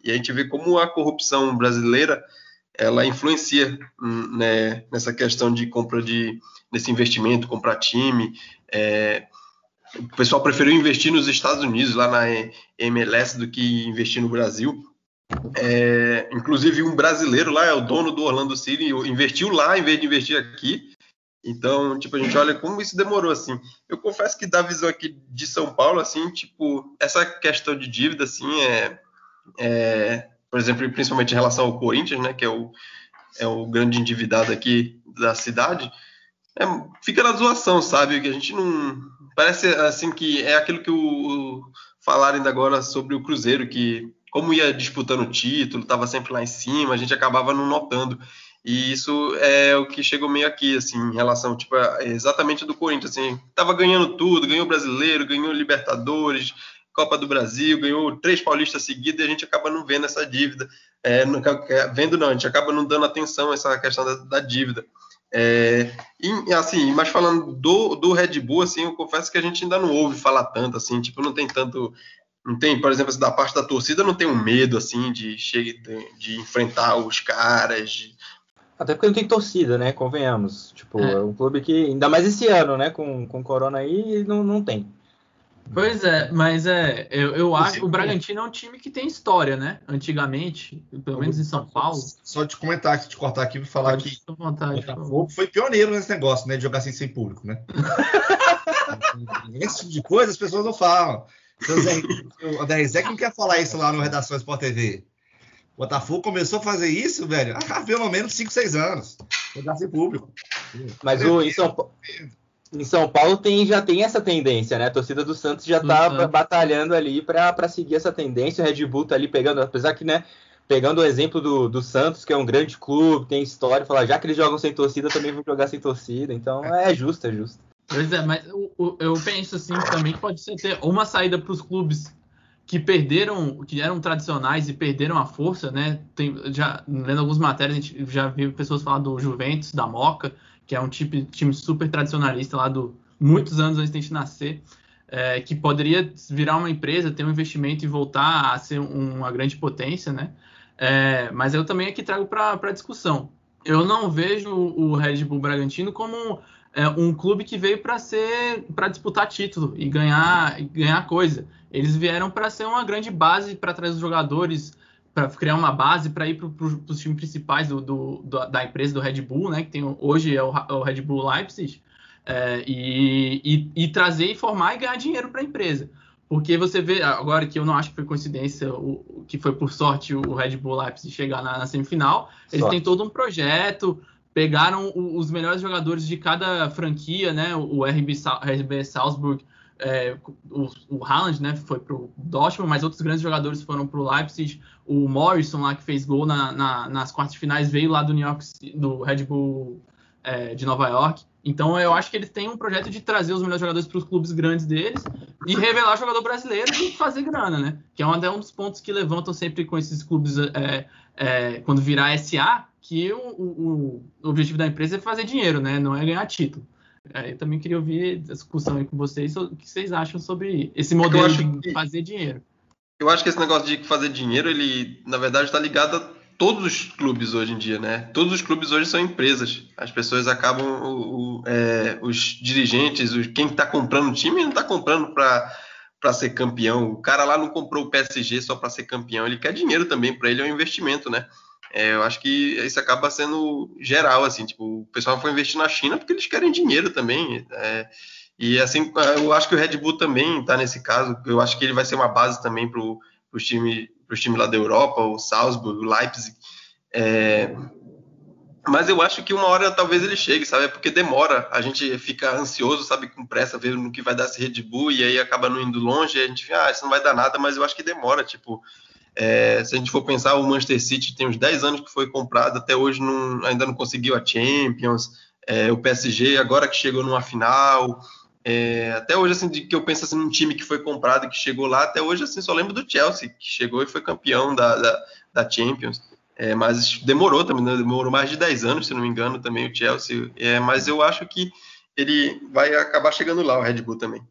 E a gente vê como a corrupção brasileira ela influencia né, nessa questão de compra de desse investimento, comprar time, é, o pessoal preferiu investir nos Estados Unidos, lá na MLS, do que investir no Brasil. É, inclusive, um brasileiro lá é o dono do Orlando City, investiu lá em vez de investir aqui. Então, tipo, a gente olha como isso demorou, assim. Eu confesso que da visão aqui de São Paulo, assim, tipo, essa questão de dívida, assim, é, é por exemplo, principalmente em relação ao Corinthians, né, que é o, é o grande endividado aqui da cidade, é, fica na zoação, sabe? Que a gente não, Parece assim que é aquilo que o, o falaram ainda agora sobre o Cruzeiro, que como ia disputando o título, estava sempre lá em cima, a gente acabava não notando. E isso é o que chegou meio aqui, assim, em relação, tipo, exatamente do Corinthians, assim, tava ganhando tudo, ganhou Brasileiro, ganhou Libertadores, Copa do Brasil, ganhou três paulistas seguidos e a gente acaba não vendo essa dívida, é, não, vendo não, a gente acaba não dando atenção a essa questão da, da dívida. É, e, assim, mas falando do, do Red Bull, assim, eu confesso que a gente ainda não ouve falar tanto, assim, tipo, não tem tanto, não tem, por exemplo, da parte da torcida não tem um medo, assim, de, de, de enfrentar os caras. De... Até porque não tem torcida, né, convenhamos, tipo, é. é um clube que, ainda mais esse ano, né, com, com Corona aí, não, não tem. Pois é, mas é, eu, eu acho que o Bragantino é um time que tem história, né? Antigamente, pelo menos em São Paulo. Só te comentar, te cortar aqui e falar Pode que vontade, Botafogo foi pioneiro nesse negócio, né? De jogar assim sem público, né? Esse tipo de coisa as pessoas não falam. O André Zé não quer falar isso lá no Redação Sport TV. O Botafogo começou a fazer isso, velho, há pelo menos 5, 6 anos. Jogar sem público. Mas o, em São Paulo em São Paulo tem, já tem essa tendência, né? A torcida do Santos já está uhum. batalhando ali para seguir essa tendência. O Red Bull tá ali pegando, apesar que, né? Pegando o exemplo do, do Santos, que é um grande clube, tem história, falar, já que eles jogam sem torcida, também vão jogar sem torcida. Então é justo, é justo. Pois é, mas eu, eu penso assim também que pode ser ter uma saída para os clubes que perderam, que eram tradicionais e perderam a força, né? Tem, já lendo algumas matérias, a gente já viu pessoas falar do Juventus, da Moca, que é um tipo, time super tradicionalista lá do muitos anos antes de a gente nascer. é, que poderia virar uma empresa, ter um investimento e voltar a ser uma grande potência, né? É, mas eu também aqui trago para discussão. Eu não vejo o Red Bull Bragantino como é, um clube que veio para ser para disputar título e ganhar ganhar coisa. Eles vieram para ser uma grande base para trazer os jogadores, para criar uma base para ir para os times principais do, do, da empresa do Red Bull, né? Que tem hoje é o, é o Red Bull Leipzig é, e, e, e, trazer, formar e ganhar dinheiro para a empresa. Porque você vê, agora que eu não acho que foi coincidência, o, que foi por sorte o Red Bull Leipzig chegar na, na semifinal, eles têm todo um projeto, pegaram os melhores jogadores de cada franquia, né? O RB, RB Salzburg, é, o, o Haaland, né? Foi pro Dortmund, mas outros grandes jogadores foram pro Leipzig. O Morrison lá que fez gol na, na, nas quartas finais veio lá do New York, do Red Bull é, de Nova York. Então eu acho que eles têm um projeto de trazer os melhores jogadores para os clubes grandes deles e revelar jogador brasileiro e fazer grana, né? Que é um, um dos pontos que levantam sempre com esses clubes é, é, quando virar SA, que o, o, o, objetivo da empresa é fazer dinheiro, né? Não é ganhar título. É, eu também queria ouvir a discussão aí com vocês o que vocês acham sobre esse modelo de que, fazer dinheiro. Eu acho que esse negócio de fazer dinheiro, ele na verdade está ligado a todos os clubes hoje em dia, né? Todos os clubes hoje são empresas. As pessoas acabam, o, o, é, os dirigentes, os, quem está comprando o time não está comprando para ser campeão. O cara lá não comprou o PSG só para ser campeão. Ele quer dinheiro também. Para ele é um investimento, né? É, eu acho que isso acaba sendo geral, assim. Tipo, o pessoal foi investir na China porque eles querem dinheiro também. É, e assim, eu acho que o Red Bull também está nesse caso. Eu acho que ele vai ser uma base também para os times times lá da Europa, o Salzburg, o Leipzig. É, mas eu acho que uma hora talvez ele chegue, sabe? É porque demora, a gente fica ansioso, sabe, com pressa, ver no que vai dar esse Red Bull e aí acaba não indo longe, e a gente fica, ah, isso não vai dar nada, mas eu acho que demora, tipo, é, se a gente for pensar, o Manchester City tem uns 10 anos que foi comprado, até hoje não, ainda não conseguiu a Champions, é, o PSG agora que chegou numa final, é, até hoje, assim, de que eu penso assim, num time que foi comprado que chegou lá, até hoje, assim, só lembro do Chelsea, que chegou e foi campeão da, da, da Champions. É, mas demorou também, né? demorou mais de 10 anos, se não me engano, também o Chelsea. É, mas eu acho que ele vai acabar chegando lá, o Red Bull também.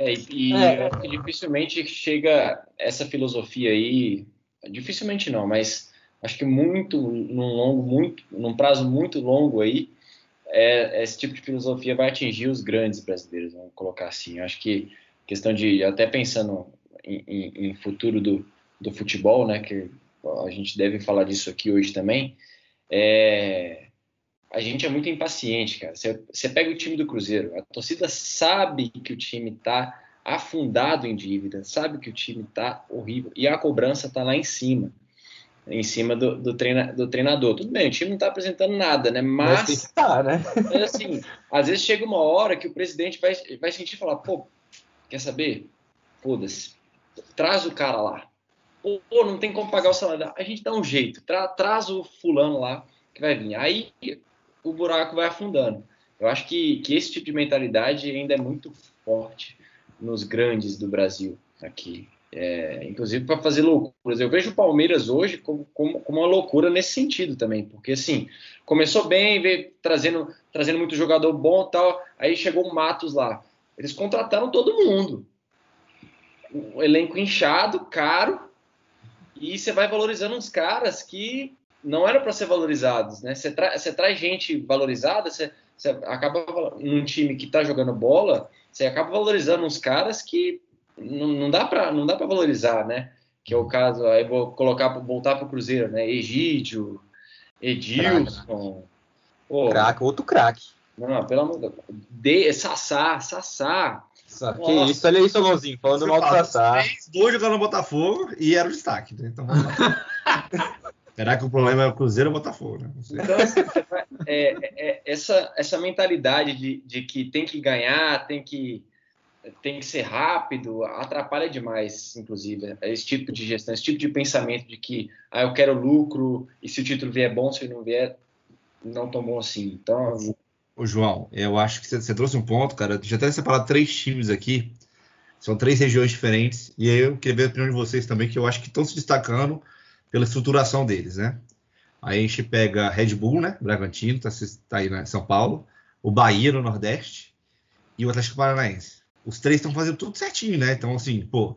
É, e é. dificilmente chega essa filosofia aí, dificilmente não, mas acho que muito, num longo, muito, num prazo muito longo aí, é, esse tipo de filosofia vai atingir os grandes brasileiros, vamos colocar assim. Acho que questão de, até pensando em, em, em futuro do, do futebol, né, que a gente deve falar disso aqui hoje também, é, a gente é muito impaciente, cara. Você, você pega o time do Cruzeiro, a torcida sabe que o time está afundado em dívida, sabe que o time está horrível e a cobrança está lá em cima em cima do, do, treina, do treinador. Tudo bem, o time não está apresentando nada, né? Mas, Mas tá, né? Assim, às vezes chega uma hora que o presidente vai, vai sentir falar, pô, quer saber? Foda-se, traz o cara lá. Pô, não tem como pagar o salário. A gente dá um jeito, tra, traz o fulano lá que vai vir. Aí o buraco vai afundando. Eu acho que, que esse tipo de mentalidade ainda é muito forte nos grandes do Brasil aqui. É, inclusive para fazer loucuras. Eu vejo o Palmeiras hoje como, como, como, uma loucura nesse sentido também, porque assim, começou bem, veio trazendo, trazendo muito jogador bom tal, aí chegou o Matos lá. Eles contrataram todo mundo. O elenco inchado, caro, e você vai valorizando uns caras que não eram para ser valorizados, né? Você, tra você traz gente valorizada, você, você acaba num time que está jogando bola, você acaba valorizando uns caras que não, não dá para não dá para valorizar, né? Que é o caso, aí vou colocar voltar para o Cruzeiro, né? Egídio, Edilson, craque, outro craque. Não, pelo amor de Deus. De, Sassá, Sassá. Que isso, olha isso, Alonzinho, falando mal do Sassá. Dois jogando no Botafogo e era o destaque, né? Então vamos lá. Será que o problema é o Cruzeiro ou o Botafogo? Né? Então, assim, é, é, essa, essa mentalidade de, de que tem que ganhar, tem que tem que ser rápido, atrapalha demais, inclusive, esse tipo de gestão, esse tipo de pensamento de que ah, eu quero lucro e se o título vier bom, se ele não vier, não tão bom assim. Então. Ô, João, eu acho que você trouxe um ponto, cara. Já até separado três times aqui, são três regiões diferentes, e aí eu queria ver a opinião de vocês também, que eu acho que estão se destacando pela estruturação deles, né? Aí a gente pega Red Bull, né? Bragantino, tá, tá aí em São Paulo, o Bahia no Nordeste e o Atlético Paranaense. Os três estão fazendo tudo certinho, né? Então, assim, pô,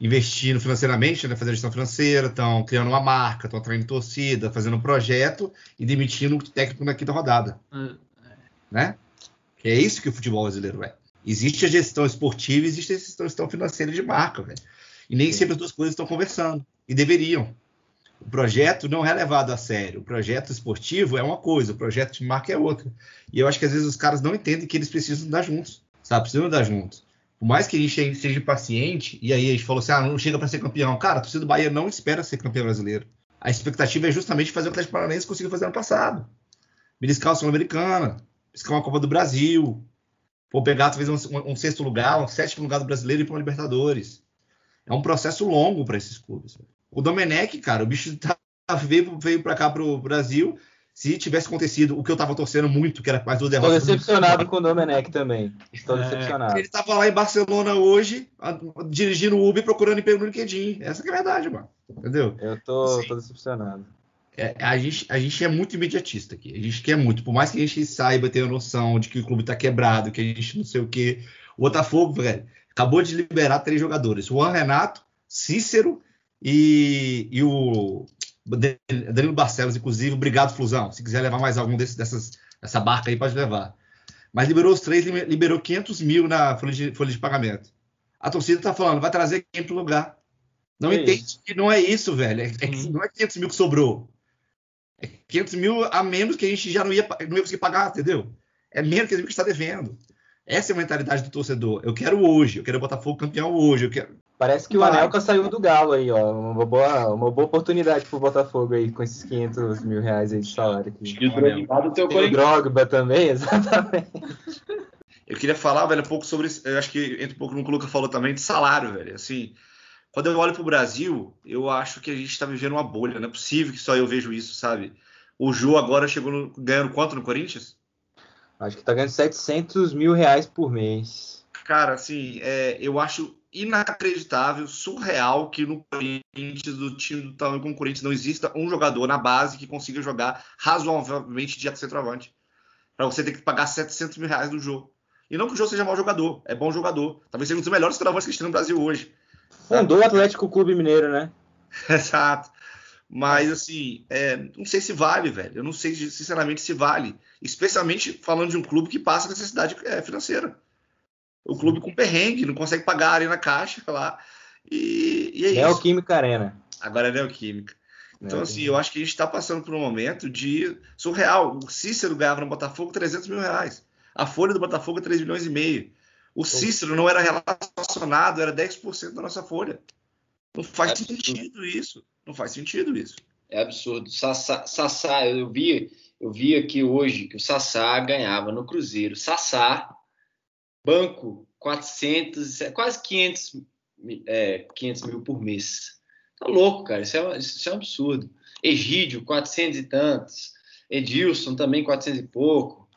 investindo financeiramente, né? Fazendo gestão financeira, estão criando uma marca, estão atraindo torcida, fazendo um projeto e demitindo o técnico na quinta rodada. É. Né? Que é isso que o futebol brasileiro é. Existe a gestão esportiva, existe a gestão financeira de marca, velho. E nem sempre as duas coisas estão conversando. E deveriam. O projeto não é levado a sério. O projeto esportivo é uma coisa, o projeto de marca é outra. E eu acho que às vezes os caras não entendem que eles precisam andar juntos. Sabe? Precisam andar juntos. Por mais que a gente seja paciente, e aí a gente falou assim: ah, não chega para ser campeão. Cara, a torcida do Bahia não espera ser campeão brasileiro. A expectativa é justamente fazer o que Atlético Paranaense conseguiu fazer ano passado. Beliscar o Sul-Americana, beliscar uma Copa do Brasil. Pô, pegar talvez um, um, um, sexto lugar, um sétimo lugar do brasileiro e ir para uma Libertadores. É um processo longo para esses clubes. O Domenech, cara, o bicho tá, veio, veio para cá pro Brasil. Se tivesse acontecido o que eu tava torcendo muito, que era mais do derrota. Estou decepcionado com o Domenech também. Estou é, decepcionado. Ele tava lá em Barcelona hoje, a, dirigindo o Uber procurando emprego no LinkedIn. Essa é a verdade, mano. Entendeu? Eu tô, assim, tô decepcionado. É, a, gente, a gente é muito imediatista aqui. A gente quer muito. Por mais que a gente saiba ter a noção de que o clube tá quebrado, que a gente não sei o quê. O Botafogo, velho, acabou de liberar três jogadores: Juan Renato, Cícero e, e o Danilo Barcelos, inclusive. Obrigado, Flusão. Se quiser levar mais algum desses, dessas, dessa barca aí, pode levar. Mas liberou os três, liberou 500 mil na folha de, folha de pagamento. A torcida tá falando, vai trazer quem pro lugar. Não é entende isso. que não é isso, velho. É, é, uhum. não é 500 mil que sobrou. É 500 mil a menos que a gente já não ia, não ia conseguir pagar, entendeu? É menos que a gente está devendo. Essa é a mentalidade do torcedor. Eu quero hoje, eu quero o Botafogo campeão hoje. Eu quero... Parece que o Anelka saiu do Galo aí, ó. Uma boa, uma boa oportunidade pro Botafogo aí, com esses 500 mil reais aí de salário. Aqui. E o Drogba do teu Tem o Drogba também, exatamente. Eu queria falar, velho, um pouco sobre. Eu acho que entra um pouco no que o Luca falou também, de salário, velho. Assim, quando eu olho pro Brasil, eu acho que a gente tá vivendo uma bolha. Não é possível que só eu vejo isso, sabe? O Ju agora chegou no, ganhando quanto no Corinthians? Acho que tá ganhando 700 mil reais por mês. Cara, assim, é, eu acho inacreditável, surreal que no Corinthians, do time do tamanho como o Corinthians, não exista um jogador na base que consiga jogar razoavelmente de centroavante. Para você ter que pagar 700 mil reais no jogo. E não que o jogo seja mau jogador, é bom jogador. Talvez seja um dos melhores centroavantes que a gente tem no Brasil hoje. Fundou o Atlético Clube Mineiro, né? Exato. Mas, assim, é, não sei se vale, velho. Eu não sei, sinceramente, se vale. Especialmente falando de um clube que passa necessidade é, financeira. O clube com perrengue, não consegue pagar a arena caixa lá. E, e é isso. Neoquímica Arena. Agora é Neoquímica. Então, assim, eu acho que a gente está passando por um momento de surreal. O Cícero ganhava no Botafogo 300 mil reais. A folha do Botafogo é 3 milhões e meio. O Cícero não era relacionado, era 10% da nossa folha. Não faz é sentido isso. Não faz sentido isso. É absurdo. Sassá, Sassá, eu vi, eu vi aqui hoje que o Sassá ganhava no Cruzeiro. Sassá, banco, 400, é quase 500, é, 500 mil por mês. Tá louco, cara. Isso é, isso é um absurdo. Egídio, 400 e tantos. Edilson também, 400 e pouco.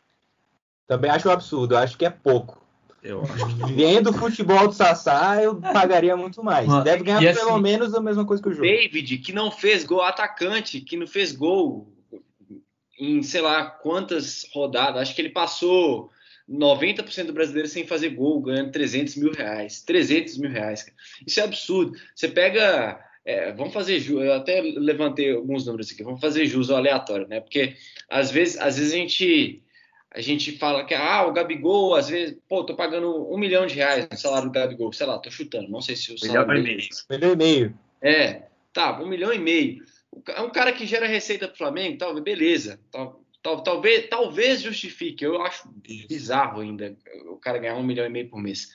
Também acho um absurdo. Acho que é pouco. Eu acho que... Vendo o futebol do Sassá, eu pagaria muito mais. Mano, Deve ganhar pelo assim, menos a mesma coisa que o jogo. David, que não fez gol, atacante, que não fez gol em sei lá quantas rodadas. Acho que ele passou 90% do brasileiro sem fazer gol, ganhando 300 mil reais. 300 mil reais. Cara. Isso é absurdo. Você pega. É, vamos fazer jus. Eu até levantei alguns números aqui. Vamos fazer jus ao aleatório, né? Porque às vezes, às vezes a gente a gente fala que ah, o Gabigol, às vezes, pô, tô pagando um milhão de reais no salário do Gabigol, sei lá, tô chutando, não sei se o salário. Milhão e meio. Milhão e meio. É, tá, um milhão e meio. É um cara que gera receita pro Flamengo, talvez, beleza. Tal, tal, talvez, talvez justifique. Eu acho bizarro ainda o cara ganhar um milhão e meio por mês.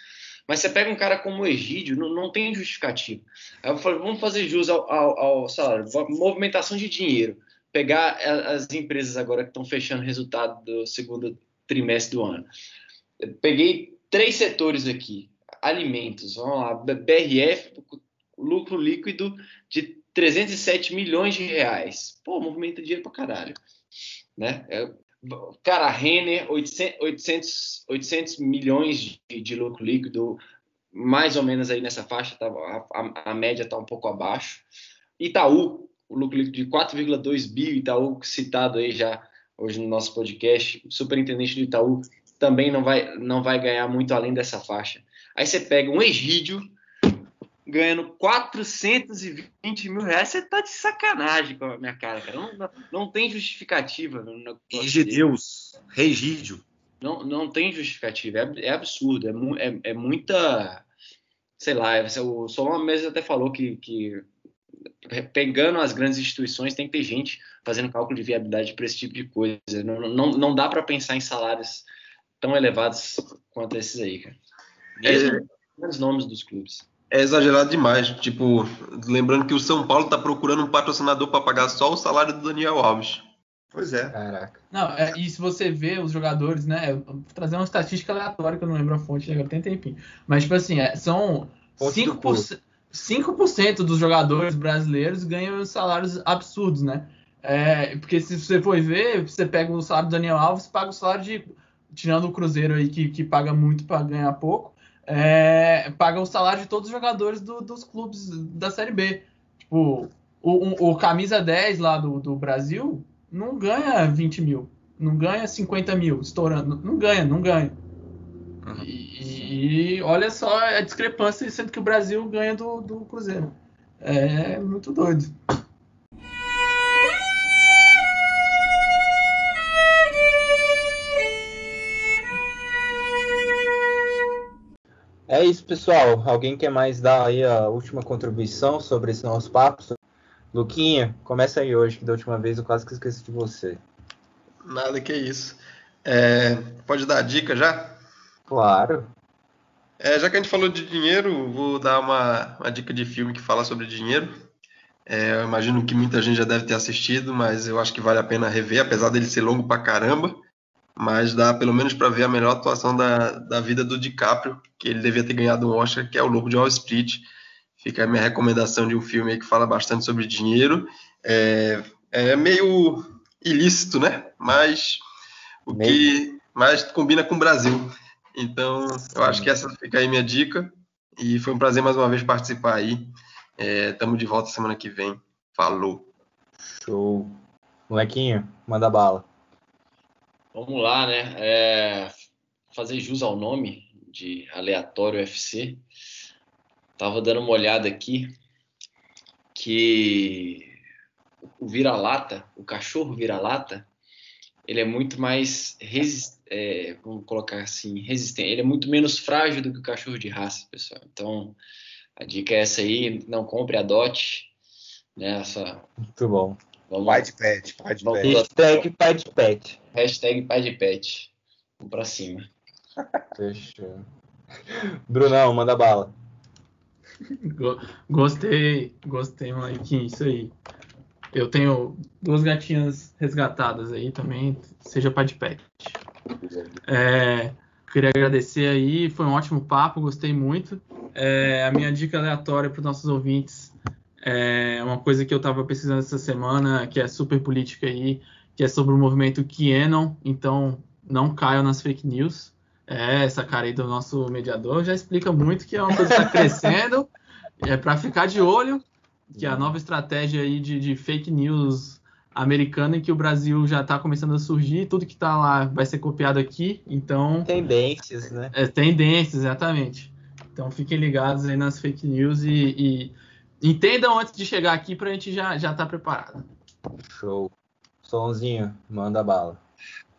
Mas você pega um cara como o Egídio, não, não tem justificativo. Aí eu falei, vamos fazer jus ao, ao, ao salário, movimentação de dinheiro pegar as empresas agora que estão fechando resultado do segundo trimestre do ano. Eu peguei três setores aqui. Alimentos, vamos lá, BRF, lucro líquido de 307 milhões de reais. Pô, movimenta dinheiro pra caralho. Né? É, cara, a Renner, 800, 800, 800 milhões de, de, lucro líquido, mais ou menos aí nessa faixa, tá, a, a, a média está um pouco abaixo. Itaú, o lucro líquido de 4,2 bi, Itaú citado aí já hoje no nosso podcast, superintendente do Itaú, também não vai, não vai ganhar muito além dessa faixa. Aí você pega um Egídio ganhando 420 mil reais, você tá de sacanagem com a minha cara, cara. Não, não, não tem justificativa. Egidius, Regídio. Não, não tem justificativa, é, é absurdo, é, é, é, muita. Sei lá, o Solon mesmo até falou que, que pegando as grandes instituições, tem que ter gente fazendo cálculo de viabilidade para esse tipo de coisa. Não, não, não dá para pensar em salários tão elevados quanto esses aí, cara. Mesmo é, os nomes dos clubes. É exagerado demais. Tipo, lembrando que o São Paulo está procurando um patrocinador para pagar só o salário do Daniel Alves. Pois é. Caraca. Não, é, e se você vê os jogadores, né? Vou trazer uma estatística aleatória que eu não lembro a fonte, agora tem tempinho. Mas, tipo assim, é, são 5%, 5% dos jogadores brasileiros ganham salários absurdos, né? É, porque se você for ver, você pega o salário do Daniel Alves, paga o salário de. Tirando o Cruzeiro aí que, que paga muito para ganhar pouco, é, paga o salário de todos os jogadores do, dos clubes da Série B. Tipo, o, o, o, camisa 10 lá do, do Brasil não ganha 20 mil, não ganha 50 mil, estourando. Não ganha, não ganha. Uhum. E, e, olha só a discrepância, sendo que o Brasil ganha do, do Cruzeiro. É muito doido. É isso, pessoal. Alguém quer mais dar aí a última contribuição sobre esse nosso papo? Luquinha, começa aí hoje, que da última vez eu quase que esqueci de você. Nada que isso. É, pode dar a dica já? Claro. É, já que a gente falou de dinheiro, vou dar uma, uma dica de filme que fala sobre dinheiro. É, eu imagino que muita gente já deve ter assistido, mas eu acho que vale a pena rever, apesar dele ser longo pra caramba. Mas dá pelo menos para ver a melhor atuação da, da vida do DiCaprio, que ele devia ter ganhado um Oscar, que é o Lobo de Wall Street. Fica a minha recomendação de um filme que fala bastante sobre dinheiro. É, é meio ilícito, né? Mas o meio. que mais combina com o Brasil. Então, eu acho que essa fica aí minha dica. E foi um prazer mais uma vez participar aí. Estamos é, de volta semana que vem. Falou. Show. Molequinho, manda bala. Vamos lá, né? É, fazer jus ao nome de Aleatório FC. Tava dando uma olhada aqui que o vira-lata, o cachorro vira-lata, ele é muito mais resistente, é, vamos colocar assim, resistente. Ele é muito menos frágil do que o cachorro de raça, pessoal. Então, a dica é essa aí, não compre, adote, né? Essa, muito bom. Vamos, pai de pet, pai de pet. Hashtag pai de pet. Hashtag pai de pet. Vamos pra cima. Fechou. Brunão, manda bala. Gostei, gostei, Maiquinho, isso aí. Eu tenho duas gatinhas resgatadas aí também, seja pai de pet. É, queria agradecer aí, foi um ótimo papo, gostei muito. É, a minha dica aleatória para os nossos ouvintes é uma coisa que eu estava pesquisando essa semana, que é super política aí, que é sobre o movimento QAnon, então não caiam nas fake news. É, essa cara aí do nosso mediador já explica muito que é uma coisa que está crescendo. é para ficar de olho, que é a nova estratégia aí de, de fake news americana em que o Brasil já está começando a surgir, tudo que está lá vai ser copiado aqui, então... Tendências, né? É, tendências, exatamente. Então fiquem ligados aí nas fake news e, e entendam antes de chegar aqui para a gente já estar já tá preparado. Show. Sonzinho, manda bala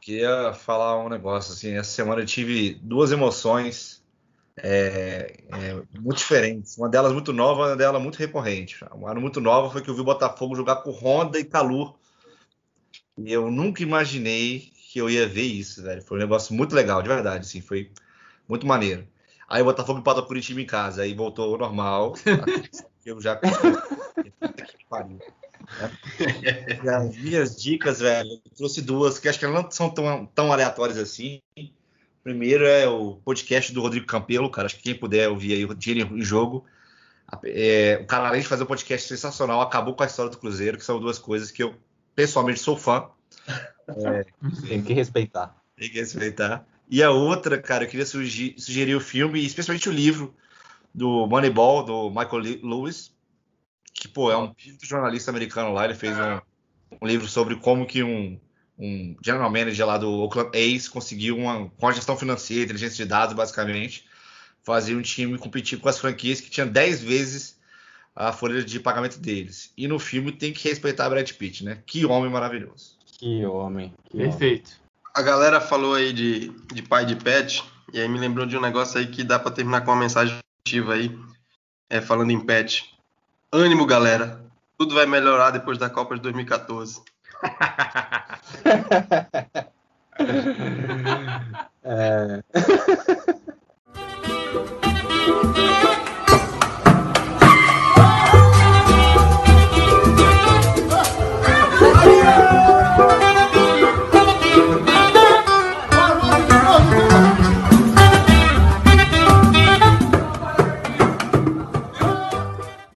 queria falar um negócio assim. Essa semana eu tive duas emoções é, é, muito diferentes. Uma delas muito nova, uma delas muito recorrente. Uma muito nova foi que eu vi o Botafogo jogar com Honda e Calu. E eu nunca imaginei que eu ia ver isso, velho. Foi um negócio muito legal, de verdade, assim, foi muito maneiro. Aí o Botafogo empatou Curitiba em casa, aí voltou ao normal. eu já. que pariu. E as minhas dicas, velho, eu trouxe duas que acho que não são tão, tão aleatórias assim. Primeiro é o podcast do Rodrigo Campelo, cara. Acho que quem puder ouvir aí o Dinheiro em Jogo. É, o cara, além de fazer um podcast sensacional, acabou com a história do Cruzeiro, que são duas coisas que eu pessoalmente sou fã. É, tem que respeitar. Tem que respeitar. E a outra, cara, eu queria sugerir, sugerir o filme, especialmente o livro do Moneyball, do Michael Lewis, que, pô, é um jornalista americano lá, ele fez um, um livro sobre como que um, um general manager lá do Oakland A's, conseguiu uma, com a gestão financeira, inteligência de dados, basicamente, fazer um time competir com as franquias que tinham 10 vezes a folha de pagamento deles. E no filme tem que respeitar Brad Pitt, né? Que homem maravilhoso. Que homem. Que Perfeito. Homem. A galera falou aí de, de pai de pet, e aí me lembrou de um negócio aí que dá para terminar com uma mensagem coletiva aí, é, falando em pet. Ânimo, galera. Tudo vai melhorar depois da Copa de 2014. é...